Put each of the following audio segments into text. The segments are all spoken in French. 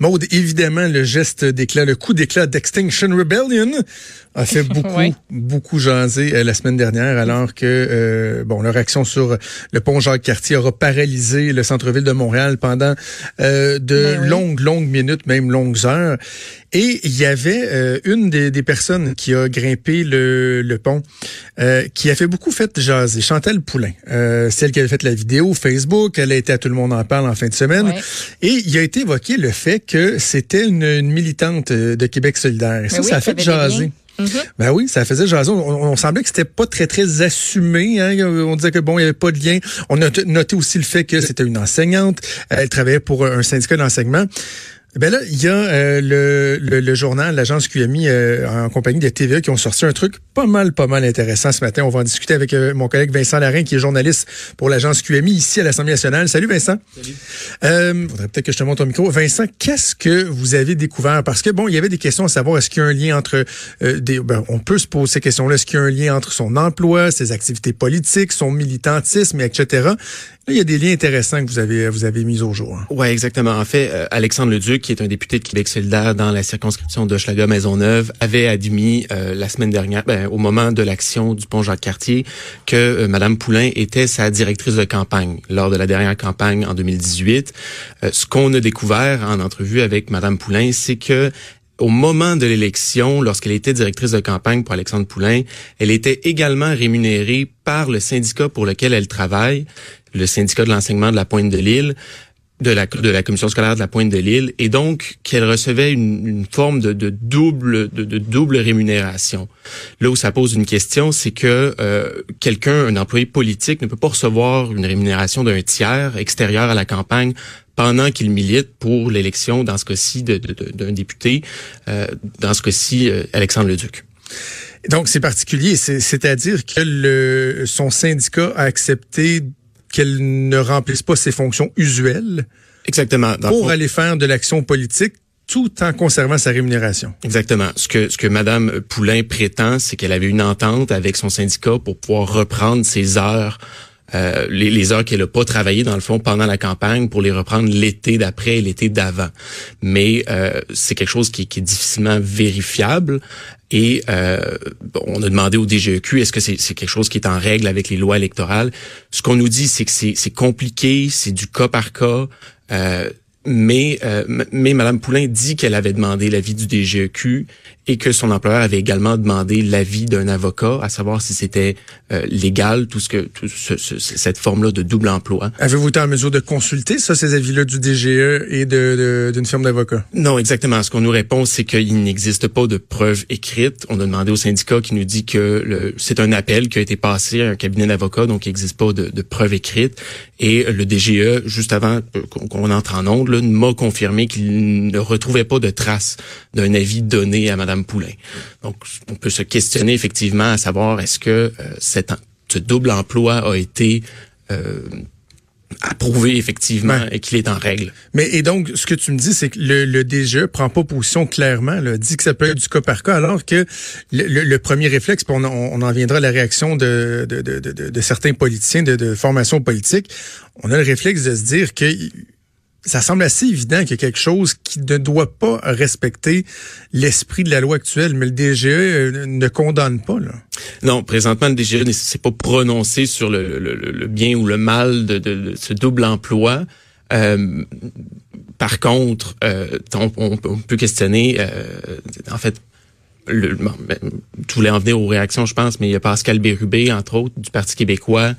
Maude, évidemment, le geste d'éclat, le coup d'éclat d'Extinction Rebellion a fait beaucoup, beaucoup jaser euh, la semaine dernière, alors que euh, bon, leur action sur le pont Jacques-Cartier aura paralysé le centre-ville de Montréal pendant euh, de ben longues, longues minutes, même longues heures. Et il y avait une des, des, personnes qui a grimpé le, le pont, qui a fait beaucoup fait jaser, Chantal Poulain, celle qui avait fait la vidéo Facebook, elle a été à Tout le monde en parle en fin de semaine, et il a été évoqué le fait que c'était une, militante de Québec solidaire. Et ça, ben ça a fait jaser. Mm-hmm. Ben oui, ça faisait jaser. On, semblait que c'était pas très très assumé. Hein. On disait que bon, il y avait pas de lien. On a noté aussi le fait que c'était une enseignante. Elle travaillait pour un syndicat d'enseignement. Ben là, il y a euh, le, le, journal, l'agence QMI euh, en compagnie de TVA qui ont sorti un truc pas mal, pas mal intéressant ce matin. On va en discuter avec euh, mon collègue Vincent Larin, qui est journaliste pour l'agence QMI ici à l'Assemblée nationale. Salut Vincent. Salut. Euh, faudrait peut-être que je te montre ton micro. Vincent, qu'est-ce que vous avez découvert? Parce que bon, il y avait des questions à savoir est-ce qu'il y a un lien entre des. Ben, on peut se poser ces questions-là. Est-ce qu'il y a un lien entre son emploi, ses activités politiques, son militantisme, etc. Là, il y a des liens intéressants que vous avez vous avez mis au jour. Hein. Ouais, exactement. En fait, Alexandre Leduc qui est un député de Québec solidaire dans la circonscription de Maisonneuve, avait admis euh, la semaine dernière, ben, au moment de l'action du pont Jacques-Cartier, que euh, Madame Poulain était sa directrice de campagne lors de la dernière campagne en 2018. Euh, ce qu'on a découvert en entrevue avec Madame Poulain, c'est que au moment de l'élection, lorsqu'elle était directrice de campagne pour Alexandre Poulain, elle était également rémunérée par le syndicat pour lequel elle travaille, le syndicat de l'enseignement de la Pointe de l'Île, de la, de la commission scolaire de la Pointe de l'Île et donc qu'elle recevait une, une forme de, de double de, de, double rémunération. Là où ça pose une question, c'est que euh, quelqu'un, un employé politique, ne peut pas recevoir une rémunération d'un tiers extérieur à la campagne pendant qu'il milite pour l'élection, dans ce cas-ci, d'un député, euh, dans ce cas-ci, euh, Alexandre Leduc. Donc, c'est particulier, c'est-à-dire que le, son syndicat a accepté qu'elle ne remplisse pas ses fonctions usuelles. Exactement. pour aller faire de l'action politique tout en conservant sa rémunération. Exactement. Ce que ce que Madame Poulain prétend, c'est qu'elle avait une entente avec son syndicat pour pouvoir reprendre ses heures euh, les, les, heures qu'elle n'a pas travaillé dans le fond pendant la campagne pour les reprendre l'été d'après et l'été d'avant. Mais euh, c'est quelque chose qui, qui, est difficilement vérifiable. Et euh, on a demandé au DGEQ est-ce que c'est quelque chose qui est en règle avec les lois électorales? Ce qu'on nous dit, c'est que c'est compliqué, c'est du cas par cas. Euh, mais euh, mais Madame Poulain dit qu'elle avait demandé l'avis du DGEQ et que son employeur avait également demandé l'avis d'un avocat, à savoir si c'était euh, légal tout ce que tout ce, cette forme-là de double emploi. Avez-vous été en mesure de consulter ça, ces avis-là du DGE et de d'une firme d'avocats? Non, exactement. Ce qu'on nous répond, c'est qu'il n'existe pas de preuves écrites. On a demandé au syndicat qui nous dit que c'est un appel qui a été passé à un cabinet d'avocats, donc il n'existe pas de, de preuves écrites. Et le DGE, juste avant euh, qu'on entre en onde, m'a confirmé qu'il ne retrouvait pas de traces d'un avis donné à Madame Poulain. Donc, on peut se questionner effectivement à savoir est-ce que euh, ce double emploi a été euh, approuvé effectivement et qu'il est en règle? Mais et donc ce que tu me dis c'est que le, le DGE prend pas position clairement, là, dit que ça peut être du cas par cas, alors que le, premier réflexe, on, on, en viendra à la réaction de, de, de, de certains politiciens de, de formation politique, on a le réflexe de se dire que ça semble assez évident qu'il y a quelque chose qui ne doit pas respecter l'esprit de la loi actuelle, mais le DGE euh, ne condamne pas. Là. Non, présentement, le DGE ne s'est pas prononcé sur le, bien ou le mal de, ce double emploi. Euh, par contre, euh, on, peut questionner, euh, en fait, le, bon, ben, voulais en venir aux réactions, je pense, mais il y a Pascal Bérubé, entre autres, du Parti québécois,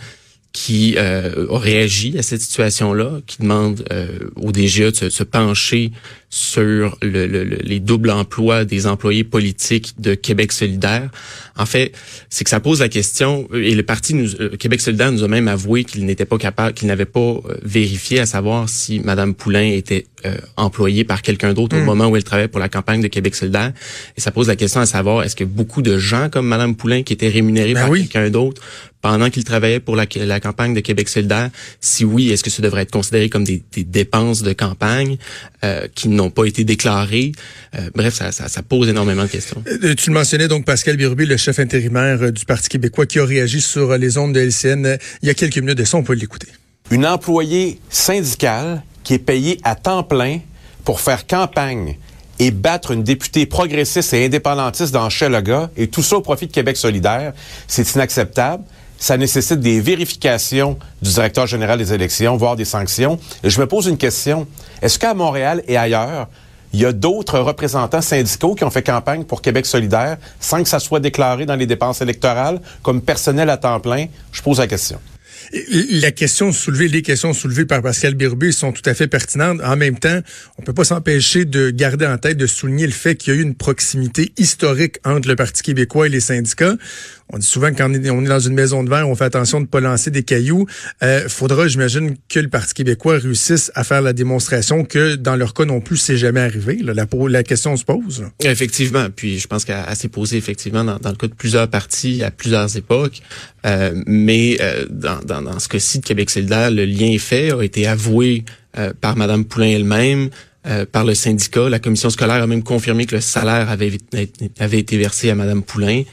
qui euh, a réagi à cette situation-là, qui demande euh, au DGA de se, pencher sur le, les doubles emplois des employés politiques de Québec solidaire. En fait, c'est que ça pose la question, et le parti nous, euh, Québec solidaire nous a même avoué qu'il n'était pas capable, qu'il n'avait pas euh, vérifié à savoir si Madame Poulain était employée par quelqu'un d'autre au hmm. moment où elle travaillait pour la campagne de Québec solidaire. Et ça pose la question à savoir, est-ce que beaucoup de gens comme Madame Poulain qui étaient rémunérés ben par quelqu'un d'autre pendant qu'il travaillait pour la, la, campagne de Québec solidaire? Si oui, est-ce que ça devrait être considéré comme des, des dépenses de campagne euh, qui n'ont pas été déclarées? Euh, bref, ça, ça, ça, pose énormément de questions. Euh, tu le mentionnais donc, Pascal Birubé, le chef intérimaire du Parti québécois, qui a réagi sur les ondes de LCN il y a quelques minutes de ça. On peut l'écouter. Une employée syndicale qui est payée à temps plein pour faire campagne et battre une députée progressiste et indépendantiste dans Chellaga, et tout ça au profit de Québec solidaire, c'est inacceptable. Ça nécessite des vérifications du directeur général des élections, voire des sanctions. Et je me pose une question. Est-ce qu'à Montréal et ailleurs, il y a d'autres représentants syndicaux qui ont fait campagne pour Québec solidaire sans que ça soit déclaré dans les dépenses électorales comme personnel à temps plein? Je pose la question. La question soulevée, les questions soulevées par Pascal Birbé sont tout à fait pertinentes. En même temps, on peut pas s'empêcher de garder en tête, de souligner le fait qu'il y a eu une proximité historique entre le Parti québécois et les syndicats. On dit souvent que quand on est dans une maison de verre, on fait attention de ne pas lancer des cailloux. Euh, faudra, j'imagine, que le Parti québécois réussisse à faire la démonstration que dans leur cas non plus, c'est jamais arrivé. La, la, question se pose. Effectivement. Puis je pense qu'elle s'est posée effectivement dans, le cas de plusieurs partis à plusieurs époques. Euh, mais euh, dans, dans, dans, ce cas-ci de Québec solidaire, le lien est fait, a été avoué euh, par Madame Poulain elle-même. Euh, par le syndicat. La commission scolaire a même confirmé que le salaire avait, avait été versé à Madame Poulain.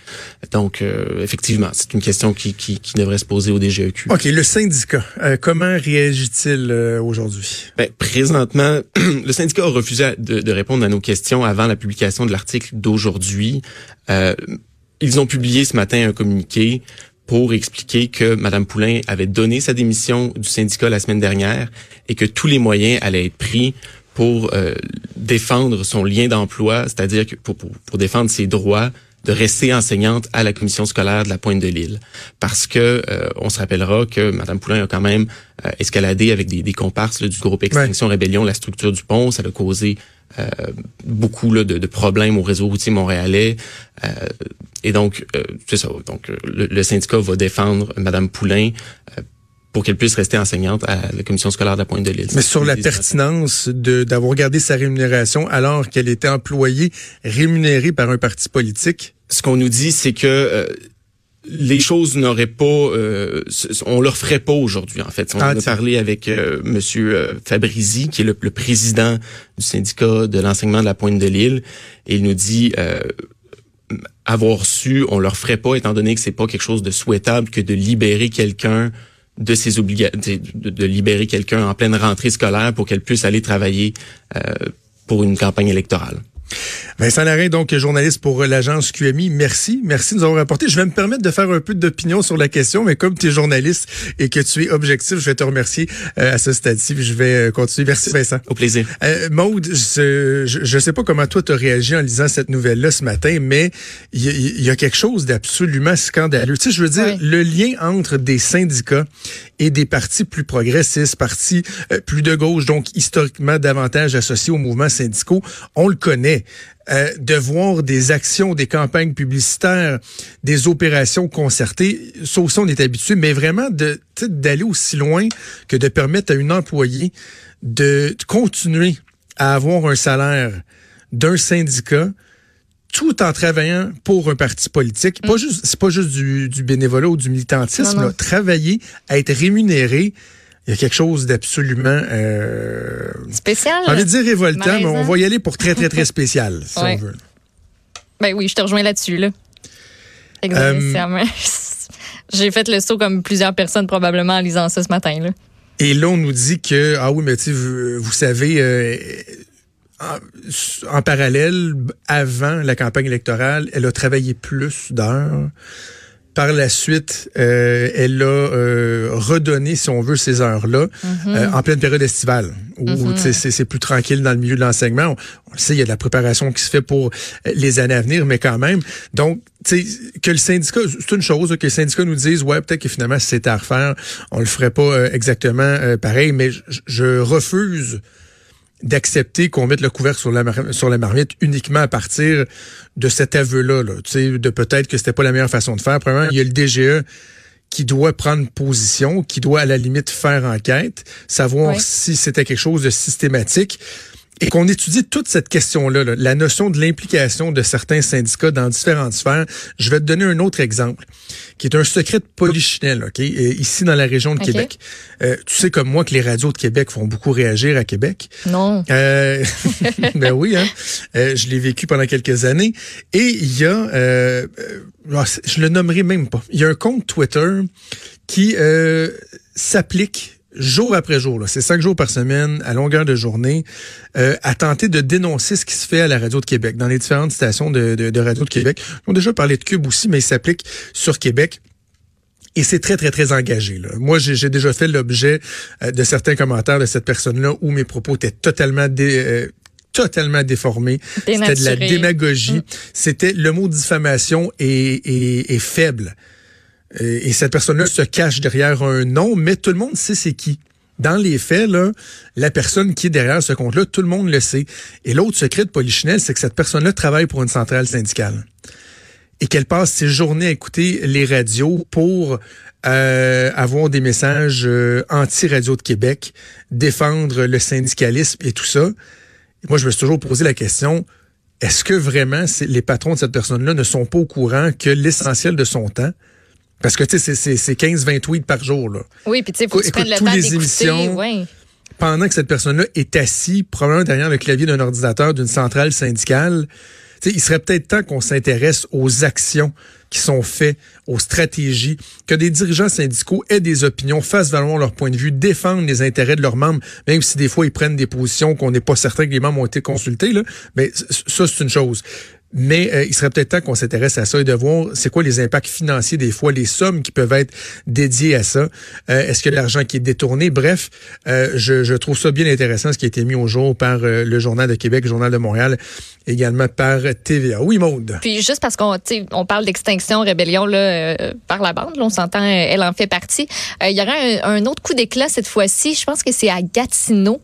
Donc, euh, effectivement, c'est une question qui, qui, qui, devrait se poser au DGEQ. OK, le syndicat, euh, comment réagit-il aujourd'hui? Ben, présentement, le syndicat a refusé de, de, répondre à nos questions avant la publication de l'article d'aujourd'hui. ils ont publié ce matin un communiqué pour expliquer que Mme Poulain avait donné sa démission du syndicat la semaine dernière et que tous les moyens allaient être pris pour euh, défendre son lien d'emploi, c'est-à-dire que pour, pour, défendre ses droits de rester enseignante à la commission scolaire de la Pointe de l'Île. Parce que euh, on se rappellera que Mme Poulain a quand même euh, escaladé avec des, des comparses du groupe Extinction Rébellion la structure du pont. Ça a causé beaucoup là, de, de, problèmes au réseau routier montréalais. Et donc, c'est ça. Donc, le, le, syndicat va défendre Mme Poulain pour qu'elle puisse rester enseignante à la commission scolaire de la Pointe de l'Île. Mais sur la pertinence de d'avoir gardé sa rémunération alors qu'elle était employée rémunérée par un parti politique? Ce qu'on nous dit, c'est que euh, les choses n'auraient pas, euh, on leur ferait pas aujourd'hui en fait. On ah, a parlé avec euh, Monsieur euh, Fabrizi, qui est le, le, président du syndicat de l'enseignement de la Pointe de l'Île, et il nous dit avoir su, on leur ferait pas, étant donné que c'est pas quelque chose de souhaitable que de libérer quelqu'un de ses obligations, de, libérer quelqu'un en pleine rentrée scolaire pour qu'elle puisse aller travailler euh, pour une campagne électorale. Vincent Larrain, donc journaliste pour l'agence QMI, merci. Merci de nous avoir rapporté. Je vais me permettre de faire un peu d'opinion sur la question, mais comme tu es journaliste et que tu es objectif, je vais te remercier euh, à ce stade-ci. Je vais euh, continuer. Merci Vincent. Au plaisir. Euh, Maude, je ne sais pas comment toi tu as réagi en lisant cette nouvelle-là ce matin, mais il y, a quelque chose d'absolument scandaleux. Tu sais, je veux dire, le lien entre des syndicats et des partis plus progressistes, partis euh, plus de gauche, donc historiquement davantage associés aux mouvements syndicaux, on le connaît. Euh, de voir des actions, des campagnes publicitaires, des opérations concertées, ça aussi on est habitué, mais vraiment de d'aller aussi loin que de permettre à une employée de continuer à avoir un salaire d'un syndicat tout en travaillant pour un parti politique. Pas mm. juste, c'est pas juste du, du, bénévolat ou du militantisme. travailler, être rémunéré. Il y a quelque chose d'absolument euh, spécial. J'ai envie de dire révoltant, mais on va y aller pour très très très spécial, si on veut. Ben oui, je te rejoins là-dessus là. Exactement. Euh, J'ai fait le saut comme plusieurs personnes probablement en lisant ça ce matin là. Et là, on nous dit que ah oui, mais tu vous, vous savez. Euh, en, parallèle, avant la campagne électorale, elle a travaillé plus d'heures. Par la suite, euh, elle a euh, redonné, si on veut, ces heures-là mm-hmm. euh, en pleine période estivale, où mm-hmm. c'est plus tranquille dans le milieu de l'enseignement. On, le sait, il y a de la préparation qui se fait pour les années à venir, mais quand même. Donc, que le syndicat, c'est une chose, que le syndicat nous dise, ouais, peut-être que finalement, si c'était à refaire, on le ferait pas exactement pareil, mais je refuse d'accepter qu'on mette le couvercle sur la, sur la marmite uniquement à partir de cet aveu-là, là, de peut-être que c'était pas la meilleure façon de faire. Premièrement, il y a le DGE qui doit prendre position, qui doit à la limite faire enquête, savoir si c'était quelque chose de systématique et qu'on étudie toute cette question-là, la notion de l'implication de certains syndicats dans différentes sphères. Je vais te donner un autre exemple, qui est un secret de polichinelle, OK, euh, ici dans la région de Québec. Euh, tu sais comme moi que les radios de Québec font beaucoup réagir à Québec. Non. Euh, ben oui, hein? Euh, je l'ai vécu pendant quelques années. Et il y a, euh, ah, je le nommerai même pas, il y a un compte Twitter qui s'applique jour après jour, c'est cinq jours par semaine, à longueur de journée, euh, à tenter de dénoncer ce qui se fait à la radio de Québec, dans les différentes stations de, de, de radio de Québec. On a déjà parlé de Cube aussi, mais il s'applique sur Québec. Et c'est très, très, très engagé. Là. Moi, j'ai déjà fait l'objet euh, de certains commentaires de cette personne-là où mes propos étaient totalement dé, euh, totalement déformés. C'était de la démagogie. Mm. C'était le mot diffamation est, est, faible. Et, et cette personne-là se cache derrière un nom, mais tout le monde sait c'est qui. Dans les faits, là, la personne qui est derrière ce compte-là, tout le monde le sait. Et l'autre secret de Polichinelle, c'est que cette personne-là travaille pour une centrale syndicale et qu'elle passe ses journées à écouter les radios pour euh, avoir des messages euh, anti-radio de Québec, défendre le syndicalisme et tout ça. moi, je me suis toujours posé la question, est-ce que vraiment les patrons de cette personne-là ne sont pas au courant que l'essentiel de son temps, parce que tu sais, c'est 15-20 tweets par jour. Là. Oui, puis tu sais, faut que tu prennes le temps les émissions. Pendant que cette personne-là est assise, probablement derrière le clavier d'un ordinateur d'une centrale syndicale, il serait peut-être temps qu'on s'intéresse aux actions qui sont faites, aux stratégies, que des dirigeants syndicaux aient des opinions, fassent valoir leur point de vue, défendent les intérêts de leurs membres, même si des fois ils prennent des positions qu'on n'est pas certain que les membres ont été consultés. Là. Mais ça, c'est une chose. Mais euh, il serait peut-être temps qu'on s'intéresse à ça et de voir c'est quoi les impacts financiers des fois, les sommes qui peuvent être dédiées à ça. Euh, est-ce que l'argent qui est détourné? Bref, euh, je, je, trouve ça bien intéressant ce qui a été mis au jour par le Journal de Québec, le Journal de Montréal, également par TVA. Oui, Maude? Puis juste parce qu'on on parle d'extinction, rébellion là, par la bande, là, on s'entend, elle en fait partie. il y aura un, autre coup d'éclat cette fois-ci. Je pense que c'est à Gatineau.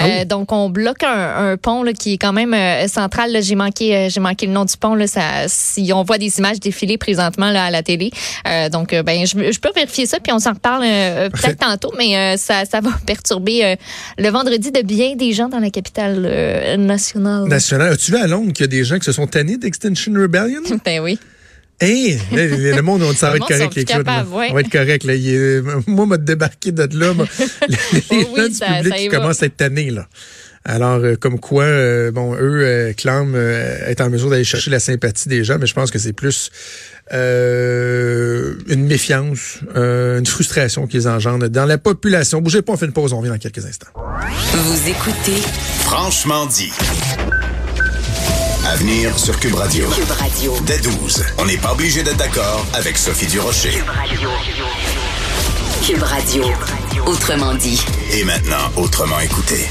Oh. Donc on bloque un, un pont là, qui est quand même central. J'ai manqué, j'ai manqué le nom du pont, là, ça, si on voit des images défiler présentement là, à la télé. Euh, donc, euh, ben, je, peux vérifier ça, puis on s'en reparle euh, peut-être tantôt, mais ça, ça va perturber le vendredi de bien des gens dans la capitale nationale. Nationale. As-tu vu à Londres qu'il y a des gens qui se sont tannés d'Extinction Rebellion? ben oui. Hey, le monde, on va être correct. Les On va être correct. Là. moi, m'a débarqué de là. les, oh gens du public qui commencent à être tannés. Là. Alors, euh, comme quoi, euh, bon, eux euh, clament être en mesure d'aller chercher la sympathie des gens, mais je pense que c'est plus une méfiance, une frustration qu'ils engendrent dans la population. Bougez pas, on fait une pause, on revient dans quelques instants. Vous écoutez Franchement dit. À venir sur Cube Radio. Cube Radio. Dès 12, on n'est pas obligé d'être d'accord avec Sophie Durocher. Cube Radio. Cube Radio. Autrement dit. Et maintenant, autrement écouté.